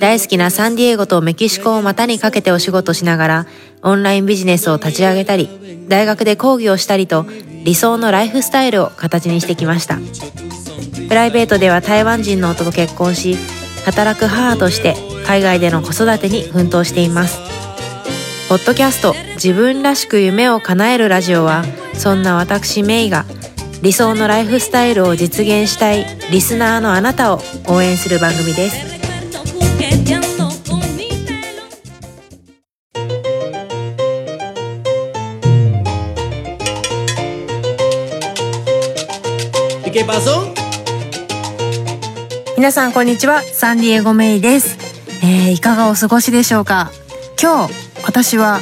大好きなサンディエゴとメキシコを股にかけてお仕事しながらオンラインビジネスを立ち上げたり大学で講義をしたりと理想のライフスタイルを形にしてきました。プライベートでは台湾人の夫と結婚し働く母として海外での子育てに奮闘しています。ポッドキャスト自分らしく夢を叶えるラジオはそんな私メイが理想のライフスタイルを実現したいリスナーのあなたを応援する番組です。皆さんこんにちは。サンディエゴメイです、えー、いかがお過ごしでしょうか？今日私は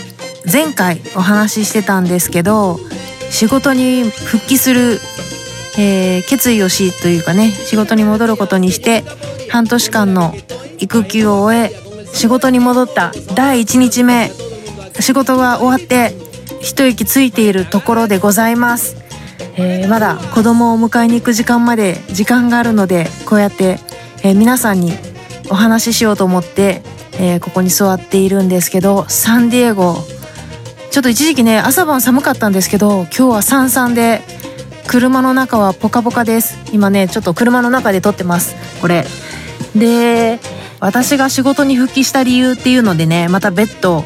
前回お話ししてたんですけど仕事に復帰する、えー、決意をしというかね仕事に戻ることにして半年間の育休を終え仕事に戻った第1日目。仕事が終わって一息ついているところでございます、えー、まだ子供を迎えに行く時間まで時間があるのでこうやって、えー、皆さんにお話ししようと思って、えー、ここに座っているんですけどサンディエゴ。ちょっと一時期ね朝晩寒かったんですけど今日はさんさんで車の中はポカポカです。今ねちょっと車の中で撮ってます。これ。で私が仕事に復帰した理由っていうのでねまた別途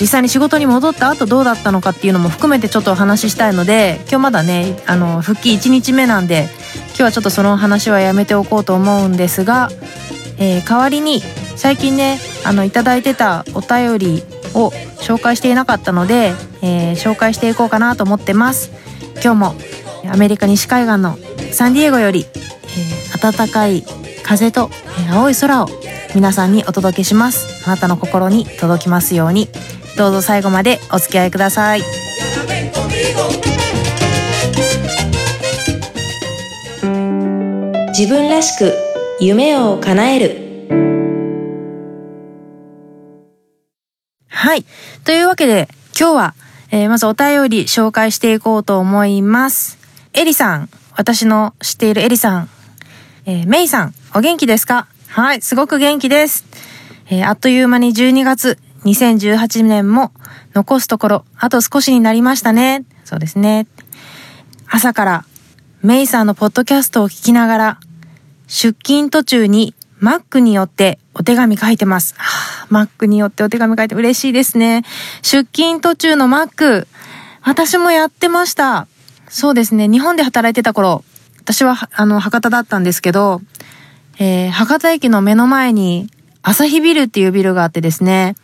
実際に仕事に戻った後どうだったのかっていうのも含めてちょっとお話ししたいので今日まだねあの復帰1日目なんで今日はちょっとその話はやめておこうと思うんですが、えー、代わりに最近ねあのいただいてたお便りを紹介していなかったので、えー、紹介していこうかなと思ってます。今日もアメリカ西海岸のサンディエゴより、えー、暖かい風と、青い空を皆さんにお届けします。あなたの心に届きますように。どうぞ最後までお付き合いください。自分らしく夢を叶える。はい。というわけで、今日は、えー、まずお便り紹介していこうと思います。エリさん、私の知っているエリさん、えー、メイさん、お元気ですか？はい、すごく元気です。えー、あっという間に12月、2018年も残すところ、あと少しになりましたね。そうですね。朝から、メイさんのポッドキャストを聞きながら、出勤途中にマックによってお手紙書いてます。マックによってお手紙書いて嬉しいですね。出勤途中のマック。私もやってました。そうですね。日本で働いてた頃、私は、あの、博多だったんですけど、えー、博多駅の目の前に、朝日ビルっていうビルがあってですね、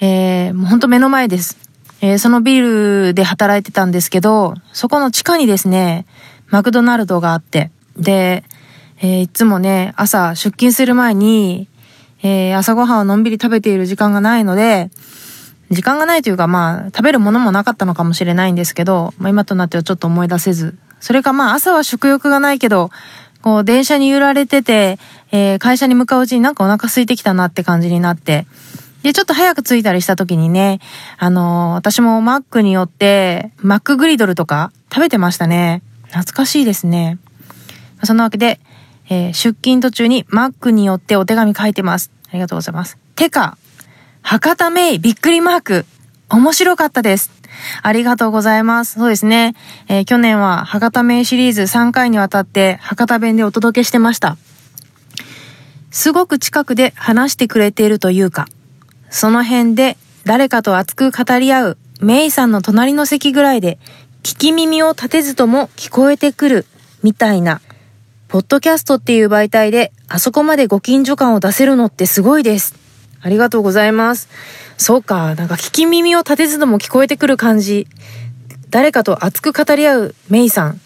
えー、もうほんと目の前です。えー、そのビルで働いてたんですけど、そこの地下にですね、マクドナルドがあって、で、えー、いつもね、朝出勤する前に、えー、朝ごはんをのんびり食べている時間がないので、時間がないというかまあ、食べるものもなかったのかもしれないんですけど、まあ今となってはちょっと思い出せず。それかまあ朝は食欲がないけど、こう電車に揺られてて、えー、会社に向かううちになんかお腹空いてきたなって感じになって、で、ちょっと早く着いたりした時にね、あのー、私もマックによって、マックグリドルとか食べてましたね。懐かしいですね。そんなわけで、えー、出勤途中にマックによってお手紙書いてます。ありがとうございます。てか、博多メイびっくりマーク。面白かったです。ありがとうございます。そうですね。えー、去年は博多メイシリーズ3回にわたって博多弁でお届けしてました。すごく近くで話してくれているというか、その辺で誰かと熱く語り合うメイさんの隣の席ぐらいで聞き耳を立てずとも聞こえてくるみたいなポッドキャストっていう媒体で、あそこまでご近所感を出せるのってすごいです。ありがとうございます。そうか、なんか聞き耳を立てずとも聞こえてくる感じ。誰かと熱く語り合うメイさん。い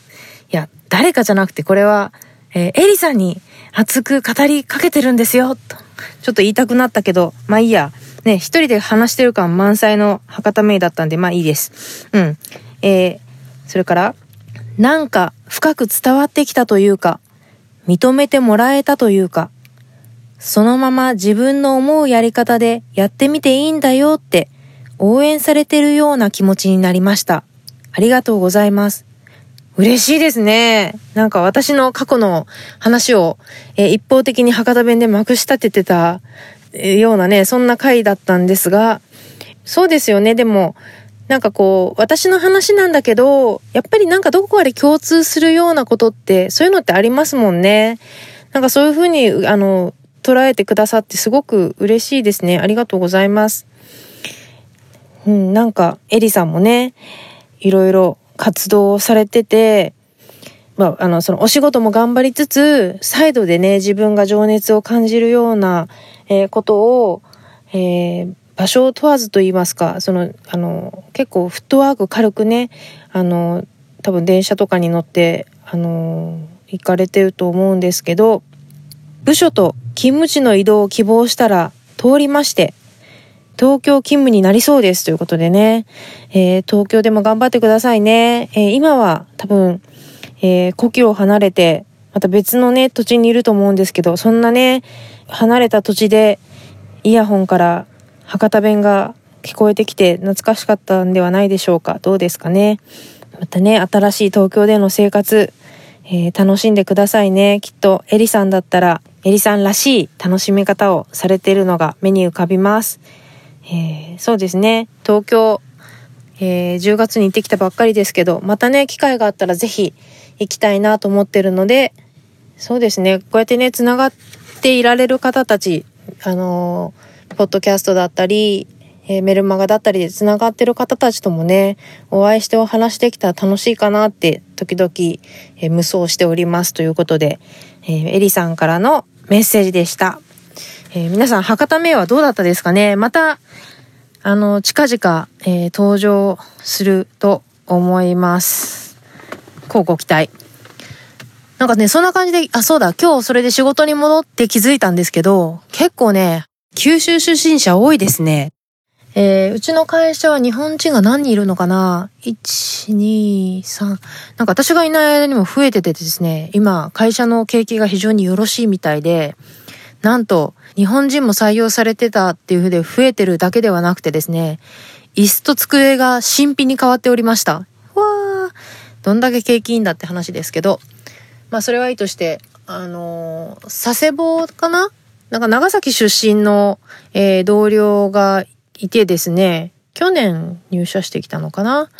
や、誰かじゃなくてこれは、えー、エリさんに熱く語りかけてるんですよ。と。ちょっと言いたくなったけど、まあいいや。ね、一人で話してる感満載の博多メイだったんで、まあいいです。うん。えー、それから、なんか深く伝わってきたというか、認めてもらえたというか、そのまま自分の思うやり方でやってみていいんだよって応援されてるような気持ちになりました。ありがとうございます。嬉しいですね。なんか私の過去の話を、えー、一方的に博多弁でまくし立ててたようなね、そんな回だったんですが、そうですよね。でも、なんかこう、私の話なんだけど、やっぱりなんかどこかで共通するようなことって、そういうのってありますもんね。なんかそういうふうに、あの、捉えてくださってすごく嬉しいですね。ありがとうございます。うん、なんか、エリさんもね、いろいろ活動されてて、まあ、あの、そのお仕事も頑張りつつ、サイドでね、自分が情熱を感じるような、えー、ことを、えー、場所を問わずと言いますか、その、あの、結構フットワーク軽くね、あの、多分電車とかに乗って、あの、行かれてると思うんですけど、部署と勤務地の移動を希望したら通りまして、東京勤務になりそうですということでね、えー、東京でも頑張ってくださいね。えー、今は多分、えー、故郷を離れて、また別のね、土地にいると思うんですけど、そんなね、離れた土地でイヤホンから博多弁が聞こえてきて懐かしかったんではないでしょうか。どうですかね。またね、新しい東京での生活、えー、楽しんでくださいね。きっとエリさんだったら、エリさんらしい楽しみ方をされているのが目に浮かびます。えー、そうですね。東京、えー、10月に行ってきたばっかりですけど、またね、機会があったらぜひ行きたいなと思ってるので、そうですね。こうやってね、繋がっていられる方たち、あのーポッドキャストだったり、えー、メルマガだったりで繋がってる方たちともね、お会いしてお話できたら楽しいかなって、時々、えー、無双しておりますということで、えー、エリさんからのメッセージでした。えー、皆さん、博多名はどうだったですかね？また、あの、近々、えー、登場すると思います。こうご期待。なんかね、そんな感じで、あ、そうだ、今日それで仕事に戻って気づいたんですけど、結構ね、九州出身者多いですね。えー、うちの会社は日本人が何人いるのかな ?1、2、3。なんか私がいない間にも増えててですね、今会社の景気が非常によろしいみたいで、なんと日本人も採用されてたっていうふうで増えてるだけではなくてですね、椅子と机が新品に変わっておりました。わー、どんだけ景気いいんだって話ですけど、まあそれはいいとして、あのー、佐世保かな？なんか長崎出身の、えー、同僚がいてですね、去年入社してきたのかな？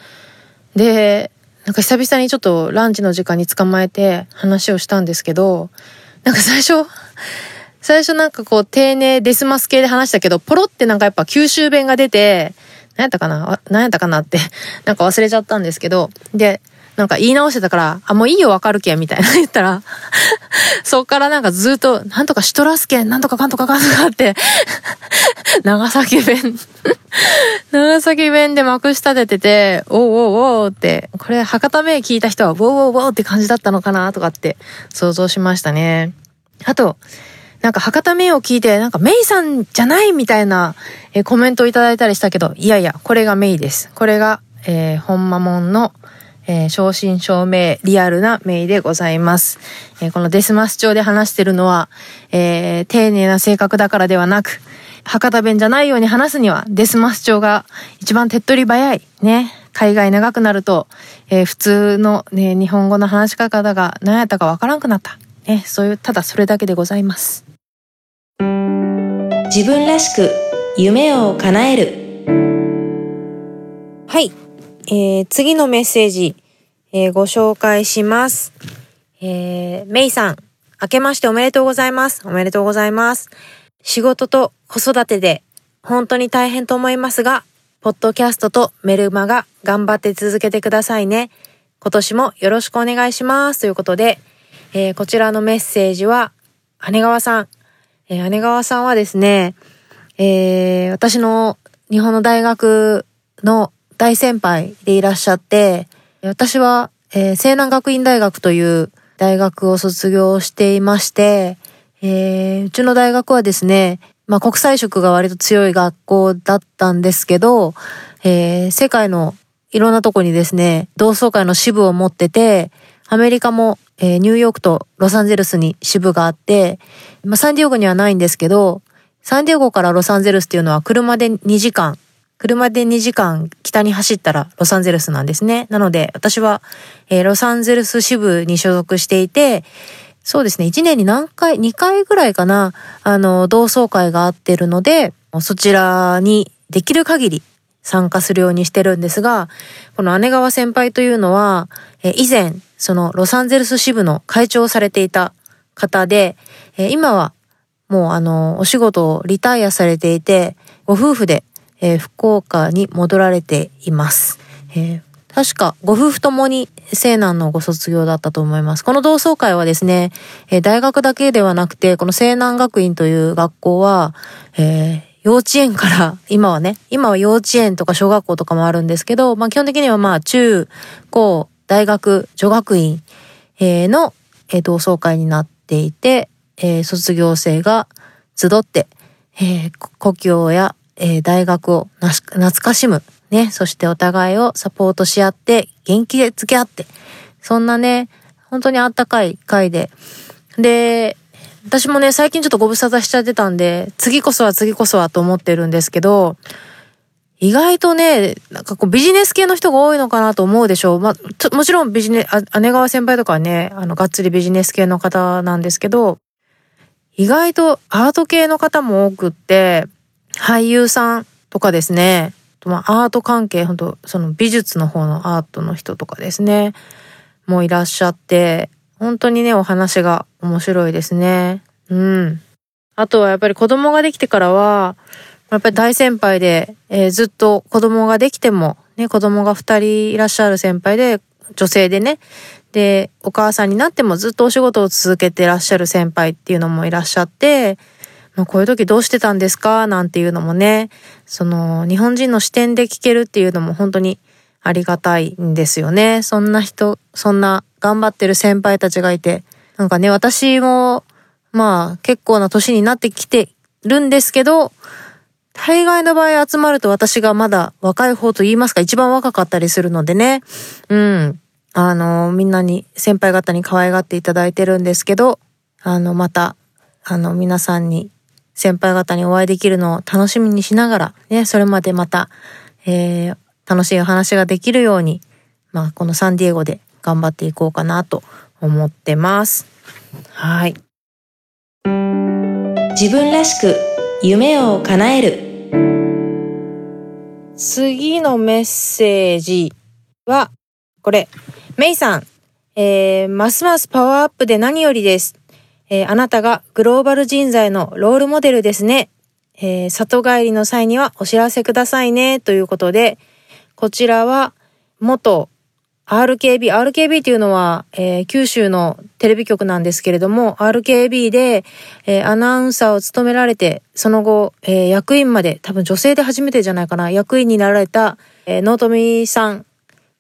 で、なんか久々にちょっとランチの時間に捕まえて話をしたんですけど、なんか最初、最初なんかこう丁寧デスマス系で話したけど、ポロってなんかやっぱ九州弁が出て、何やったかな？何やったかなってなんか忘れちゃったんですけど、で、なんか言い直してたから、あ、もういいよわかるけん、みたいな 言ったらそっからなんかずっと、なんとかシトラス県、なんとかかんとかかんとかって長崎弁 長崎弁でまくし立ててて、おうおうおうって、これ博多名聞いた人は、ウォーウォーって感じだったのかなとかって想像しましたね。あと、なんか博多名を聞いて、なんかメイさんじゃないみたいな、えコメントをいただいたりしたけど、いやいや、これがメイです。これが、えー、本間門のえー、正真正銘リアルなメイでございます。えー、このデスマス調で話してるのは、えー、丁寧な性格だからではなく、博多弁じゃないように話すには、デスマス調が一番手っ取り早い。ね。海外長くなると、えー、普通のね、日本語の話し方が何やったかわからんくなった。ね。そういう、ただそれだけでございます。自分らしく夢を叶える。はい。えー、次のメッセージ、えー、ご紹介します。えー、メイさん、明けましておめでとうございます。おめでとうございます。仕事と子育てで本当に大変と思いますが、ポッドキャストとメルマが頑張って続けてくださいね。今年もよろしくお願いします。ということで、えー、こちらのメッセージは、姉川さん。えー、姉川さんはですね、えー、私の日本の大学の大先輩でいらっしゃって、私は、えー、西南学院大学という大学を卒業していまして、えー、うちの大学はですね、まあ国際色が割と強い学校だったんですけど、えー、世界のいろんなとこにですね、同窓会の支部を持ってて、アメリカも、えー、ニューヨークとロサンゼルスに支部があって、まあサンディエゴにはないんですけど、サンディエゴからロサンゼルスっていうのは車で2時間、車で2時間北に走ったらロサンゼルスなんですね。なので私は、えー、ロサンゼルス支部に所属していて、そうですね、1年に何回、2回ぐらいかな、あの、同窓会があってるので、そちらにできる限り参加するようにしてるんですが、この姉川先輩というのは、え以前、そのロサンゼルス支部の会長をされていた方で、え今はもうあの、お仕事をリタイアされていて、ご夫婦で、え福岡に戻られています。えー確かご夫婦ともに西南のご卒業だったと思います。この同窓会はですね、え大学だけではなくて、この西南学院という学校は、えー、幼稚園から、今はね、今は幼稚園とか小学校とかもあるんですけど、まあ基本的にはまあ中、高、大学、女学院、えー、の、えー、同窓会になっていて、えー、卒業生が集って、えー、故郷や、えー、大学を懐かしむね、そしてお互いをサポートし合って、元気で付き合って、そんなね、本当にあったかい回で。で、私もね、最近ちょっとご無沙汰しちゃってたんで、次こそは次こそはと思ってるんですけど、意外とね、なんかこうビジネス系の人が多いのかなと思うでしょう。まあ、もちろんビジネス、姉川先輩とかはね、あの、がっつりビジネス系の方なんですけど、意外とアート系の方も多くって、俳優さんとかですね、まあ、アート関係、本当その美術の方のアートの人とかですね、もういらっしゃって、本当にね、お話が面白いですね。うん。あとはやっぱり子供ができてからは、やっぱり大先輩で、えー、ずっと子供ができても、ね、子供が二人いらっしゃる先輩で、女性でね、で、お母さんになってもずっとお仕事を続けてらっしゃる先輩っていうのもいらっしゃって、こういう時どうしてたんですか？なんていうのもね、その日本人の視点で聞けるっていうのも本当にありがたいんですよね。そんな人、そんな頑張ってる先輩たちがいて、なんかね、私も、まあ結構な年になってきてるんですけど、大概の場合集まると私がまだ若い方と言いますか一番若かったりするのでね。うん。あの、みんなに、先輩方に可愛がっていただいてるんですけど、あの、また、あの、皆さんに先輩方にお会いできるのを楽しみにしながら、ね、それまでまた、えー、楽しいお話ができるように、まあ、このサンディエゴで頑張っていこうかなと思ってます。はい。自分らしく夢を叶える。次のメッセージは、これ、メイさん、えー、ますますパワーアップで何よりです。えー、あなたがグローバル人材のロールモデルですね。えー、里帰りの際にはお知らせくださいね。ということで、こちらは元 RKB、RKB っていうのは、えー、九州のテレビ局なんですけれども、RKB で、えー、アナウンサーを務められて、その後、えー、役員まで、多分女性で初めてじゃないかな、役員になられた、えー、ノートミさん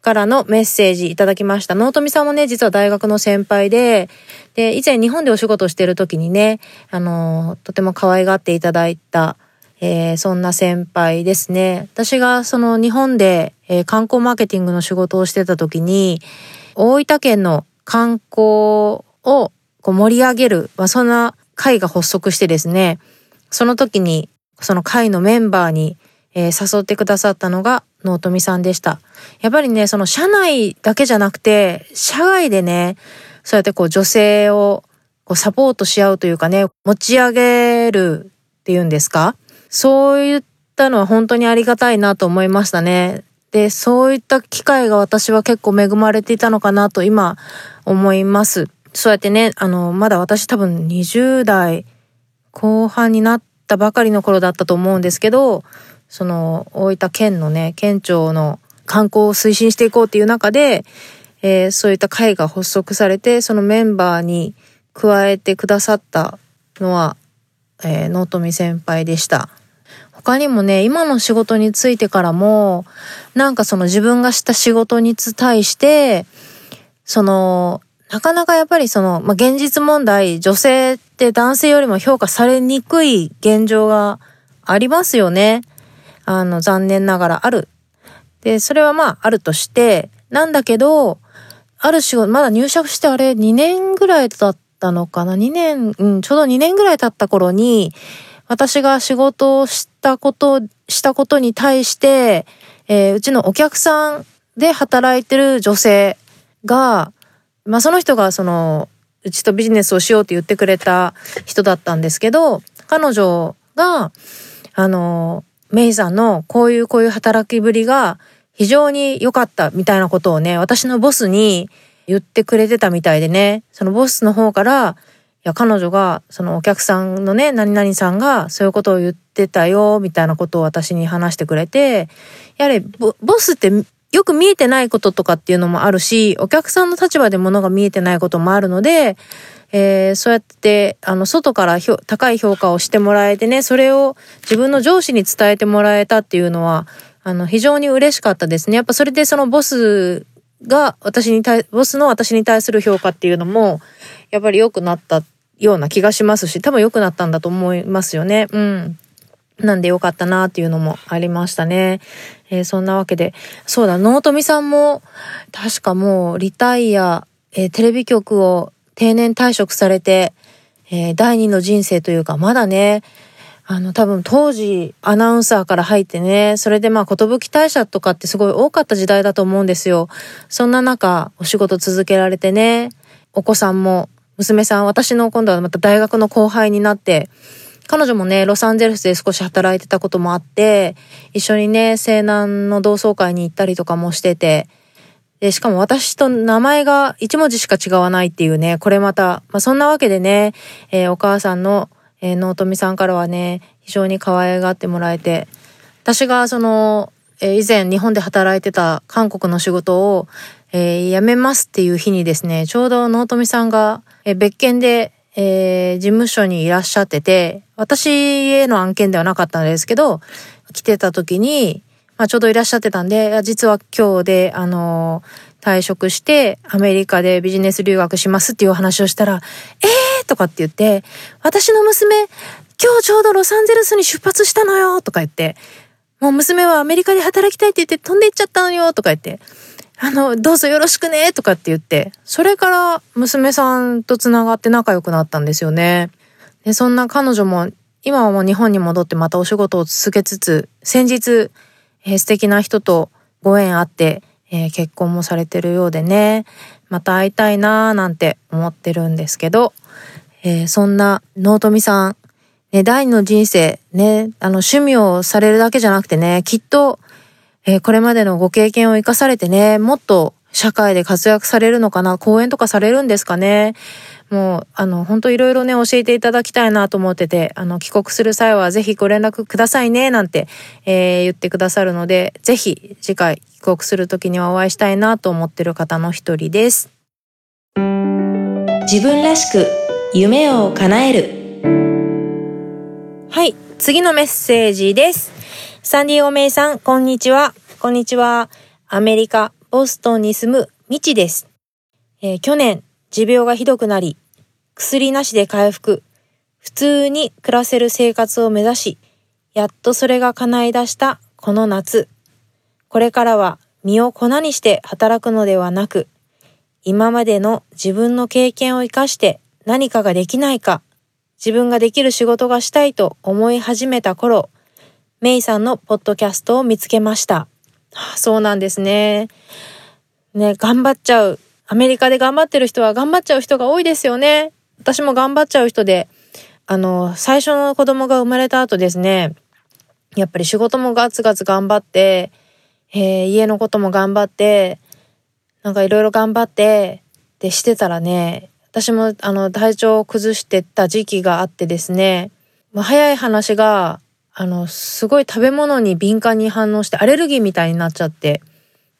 からのメッセージいただきました。納富さんもね、実は大学の先輩で、で、以前日本でお仕事をしている時にね、あの、とても可愛がっていただいた、えー、そんな先輩ですね。私がその日本で、えー、観光マーケティングの仕事をしてた時に、大分県の観光をこう盛り上げる、まあ、そんな会が発足してですね、その時にその会のメンバーにえー、誘ってくださったのが納富さんでした。やっぱりね、その社内だけじゃなくて、社外でね、そうやってこう女性をこうサポートし合うというかね、持ち上げるっていうんですか？そういったのは本当にありがたいなと思いましたね。で、そういった機会が私は結構恵まれていたのかなと今思います。そうやってね、あの、まだ私多分20代後半になったばかりの頃だったと思うんですけど、その大分県のね県庁の観光を推進していこうっていう中で、えー、そういった会が発足されてそのメンバーに加えてくださったのは、えー、納富先輩でした。他にもね、今の仕事についてからも、なんかその自分がした仕事に対して、その、なかなかやっぱりその、まあ、現実問題、女性って男性よりも評価されにくい現状がありますよね。あの、残念ながらある。で、それはまあ、あるとして、なんだけど、ある仕事、まだ入社してあれ2年ぐらいだったのかな ?2 年、うん、ちょうど2年ぐらい経った頃に、私が仕事をしたこと、したことに対して、えー、うちのお客さんで働いてる女性が、まあその人がその、うちとビジネスをしようって言ってくれた人だったんですけど、彼女が、あの、メイさんのこういうこういう働きぶりが非常に良かったみたいなことをね、私のボスに言ってくれてたみたいでね、そのボスの方から、いや、彼女が、そのお客さんのね、何々さんがそういうことを言ってたよ、みたいなことを私に話してくれて、やれ、ボスってよく見えてないこととかっていうのもあるし、お客さんの立場で物が見えてないこともあるので、えー、そうやって、あの、外から高い評価をしてもらえてね、それを自分の上司に伝えてもらえたっていうのは、あの、非常に嬉しかったですね。やっぱそれでそのボスが私に対、ボスの私に対する評価っていうのも、やっぱり良くなったような気がしますし、多分良くなったんだと思いますよね。うん。なんで良かったなっていうのもありましたね。えー、そんなわけで。そうだ、納富さんも、確かもうリタイア、えー、テレビ局を定年退職されて、えー、第二の人生というか、まだね、あの、多分当時アナウンサーから入ってね、それでまあ、寿退社とかってすごい多かった時代だと思うんですよ。そんな中、お仕事続けられてね、お子さんも、娘さん、私の今度はまた大学の後輩になって、彼女もね、ロサンゼルスで少し働いてたこともあって、一緒にね、西南の同窓会に行ったりとかもしてて、で、しかも私と名前が一文字しか違わないっていうね、これまた、まあそんなわけでね、えー、お母さんの、えー、納富さんからはね、非常に可愛がってもらえて、私がその、えー、以前日本で働いてた韓国の仕事を、えー、辞めますっていう日にですね、ちょうど納富さんが、えー、別件でえー、事務所にいらっしゃってて、私への案件ではなかったんですけど、来てた時に、まあ、ちょうどいらっしゃってたんで、実は今日で、あの、退職してアメリカでビジネス留学しますっていうお話をしたら、えーとかって言って、私の娘、今日ちょうどロサンゼルスに出発したのよとか言って、もう娘はアメリカで働きたいって言って飛んで行っちゃったのよとか言って、あの、どうぞよろしくねとかって言って、それから娘さんと繋がって仲良くなったんですよね。で、そんな彼女も、今はもう日本に戻ってまたお仕事を続けつつ、先日、えー、素敵な人とご縁あって、えー、結婚もされてるようでね、また会いたいなーなんて思ってるんですけど、えー、そんな納富さん、ね、第二の人生、ね、あの趣味をされるだけじゃなくてね、きっとえー、これまでのご経験を活かされてね、もっと社会で活躍されるのかな講演とかされるんですかね。もう、あの、本当いろいろね、教えていただきたいなと思ってて、あの、帰国する際はぜひご連絡くださいね、なんて、えー、言ってくださるので、ぜひ次回帰国する時にはお会いしたいなと思ってる方の一人です。自分らしく夢を叶える。はい、次のメッセージです。サンディオメイさん、こんにちは。こんにちは。アメリカ、ボストンに住むミチです。えー、去年、持病がひどくなり、薬なしで回復、普通に暮らせる生活を目指し、やっとそれが叶い出したこの夏。これからは身を粉にして働くのではなく、今までの自分の経験を活かして何かができないか、自分ができる仕事がしたいと思い始めた頃、メイさんのポッドキャストを見つけました。あ、そうなんですね。ね、頑張っちゃう。アメリカで頑張ってる人は頑張っちゃう人が多いですよね。私も頑張っちゃう人で、あの、最初の子供が生まれた後ですね、やっぱり仕事もガツガツ頑張って、えー、家のことも頑張って、なんかいろいろ頑張って、でしてたらね、私もあの体調を崩してた時期があってですね、まあ、早い話があの、すごい食べ物に敏感に反応してアレルギーみたいになっちゃって、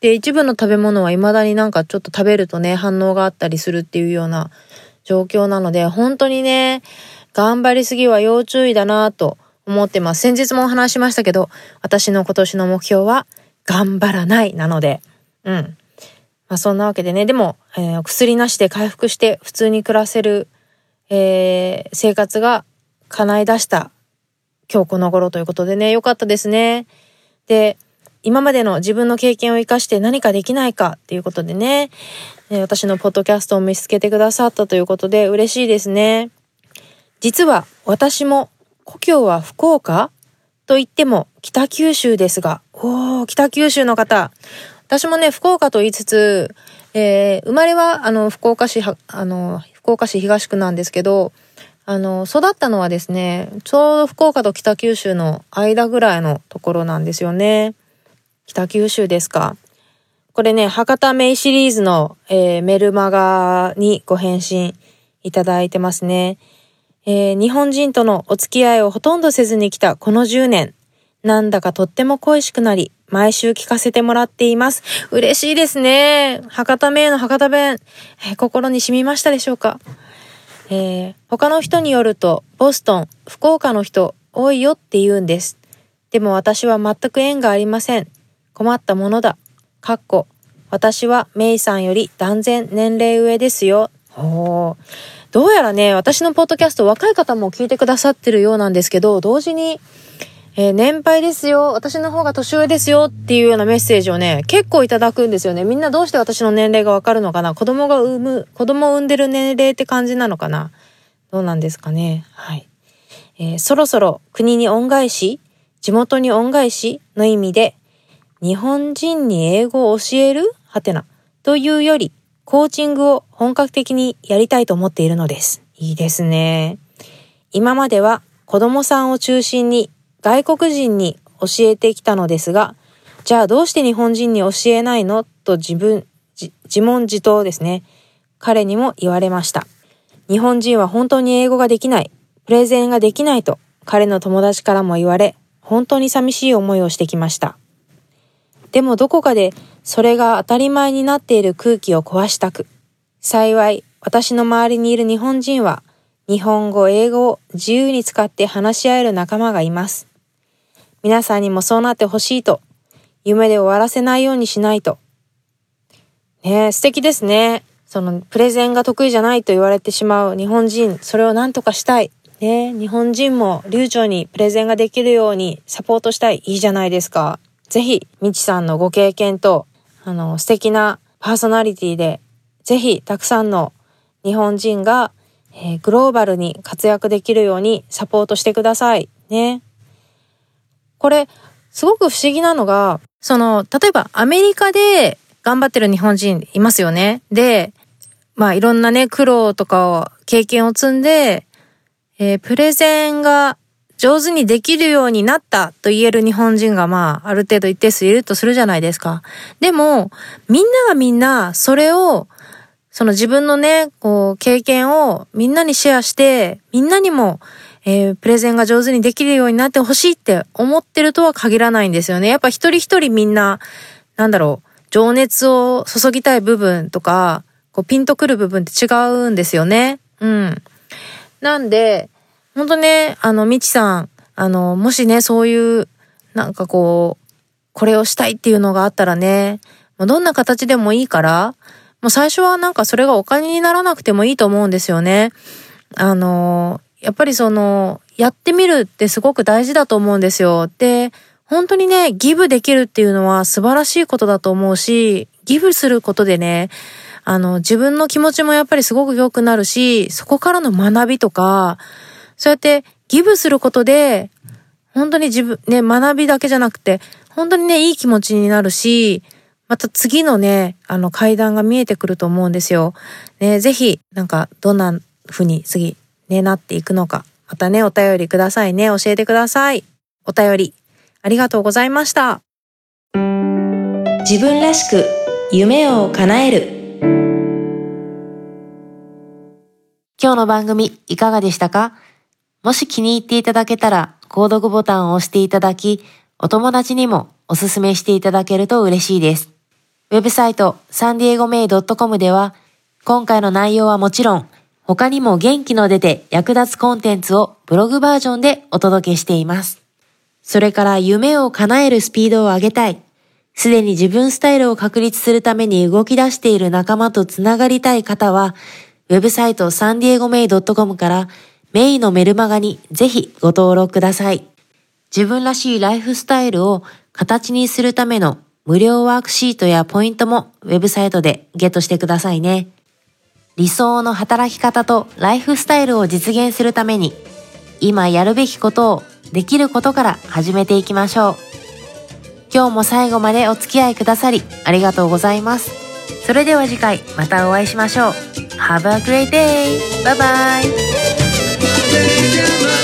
で、一部の食べ物は未だになんかちょっと食べるとね、反応があったりするっていうような状況なので、本当にね、頑張りすぎは要注意だなと思ってます。先日もお話しましたけど、私の今年の目標は、頑張らないなので、うん。まあそんなわけでね、でも、えー、薬なしで回復して普通に暮らせる、えー、生活が叶い出した今日この頃ということでね、良かったですね。で、今までの自分の経験を生かして何かできないかっていうことでね、え私のポッドキャストを見つけてくださったということで嬉しいですね。実は私も故郷は福岡と言っても北九州ですが、おー、北九州の方。私もね、福岡と言いつつ、えー、生まれは、あの、福岡市、あの、福岡市東区なんですけど、あの、育ったのはですね、ちょうど福岡と北九州の間ぐらいのところなんですよね。北九州ですか。これね、博多メイシリーズの、えー、メルマガにご返信いただいてますね。えー、日本人とのお付き合いをほとんどせずに来たこの10年、なんだかとっても恋しくなり、毎週聞かせてもらっています。嬉しいですね。博多名の博多弁、えー、心に染みましたでしょうか。えー、他の人によると、ボストン、福岡の人、多いよって言うんです。でも私は全く縁がありません。困ったものだ。かっこ、私はメイさんより断然年齢上ですよ。おー。どうやらね、私のポッドキャスト若い方も聞いてくださってるようなんですけど、同時に、えー、年配ですよ、私の方が年上ですよっていうようなメッセージをね、結構いただくんですよね。みんなどうして私の年齢がわかるのかな子供が産む、子供を産んでる年齢って感じなのかなどうなんですかね。はい。えー、そろそろ国に恩返し、地元に恩返しの意味で、日本人に英語を教える？はてな。というより、コーチングを本格的にやりたいと思っているのです。いいですね。今までは子供さんを中心に外国人に教えてきたのですが、じゃあどうして日本人に教えないの？と自分、自問自答ですね。彼にも言われました。日本人は本当に英語ができない、プレゼンができないと彼の友達からも言われ、本当に寂しい思いをしてきました。でもどこかでそれが当たり前になっている空気を壊したく。幸い、私の周りにいる日本人は、日本語、英語を自由に使って話し合える仲間がいます。皆さんにもそうなってほしいと、夢で終わらせないようにしないと。ねえ、素敵ですね。その、プレゼンが得意じゃないと言われてしまう日本人、それを何とかしたい。ねえ日本人も流暢にプレゼンができるようにサポートしたい。いいじゃないですか。ぜひ、みちさんのご経験とあの、素敵なパーソナリティで、ぜひたくさんの日本人が、えー、グローバルに活躍できるようにサポートしてください。ね。これ、すごく不思議なのが、その、例えばアメリカで頑張ってる日本人いますよね。で、まあいろんなね、苦労とかを、経験を積んで、えー、プレゼンが上手にできるようになったと言える日本人がまあ、ある程度一定数いるとするじゃないですか。でも、みんながみんな、それを、その自分のね、こう、経験をみんなにシェアして、みんなにも、えー、プレゼンが上手にできるようになってほしいって思ってるとは限らないんですよね。やっぱ一人一人みんな、なんだろう、情熱を注ぎたい部分とか、こう、ピンとくる部分って違うんですよね。うん。なんで、ほんとね、あの、みちさん、あの、もしね、そういう、なんかこう、これをしたいっていうのがあったらね、もうどんな形でもいいから、もう最初はなんかそれがお金にならなくてもいいと思うんですよね。あの、やっぱりその、やってみるってすごく大事だと思うんですよ。で、本当にね、ギブできるっていうのは素晴らしいことだと思うし、ギブすることでね、あの、自分の気持ちもやっぱりすごく良くなるし、そこからの学びとか、そうやってギブすることで、本当に自分、ね、学びだけじゃなくて、本当にね、いい気持ちになるし、また次のね、あの階段が見えてくると思うんですよ。ね、ぜひ、なんか、どんな風に次、ね、なっていくのか。またね、お便りくださいね。教えてください。お便り、ありがとうございました。自分らしく、夢を叶える。今日の番組、いかがでしたか？もし気に入っていただけたら、購読ボタンを押していただき、お友達にもおすすめしていただけると嬉しいです。ウェブサイトサンディエゴメイドットコムでは、今回の内容はもちろん、他にも元気の出て役立つコンテンツをブログバージョンでお届けしています。それから夢を叶えるスピードを上げたい。すでに自分スタイルを確立するために動き出している仲間とつながりたい方は、ウェブサイトサンディエゴメイドットコムからメイのメルマガにぜひご登録ください。自分らしいライフスタイルを形にするための無料ワークシートやポイントもウェブサイトでゲットしてくださいね。理想の働き方とライフスタイルを実現するために、今やるべきことをできることから始めていきましょう。今日も最後までお付き合いくださりありがとうございます。それでは次回またお会いしましょう。Have a great day! Bye bye! together.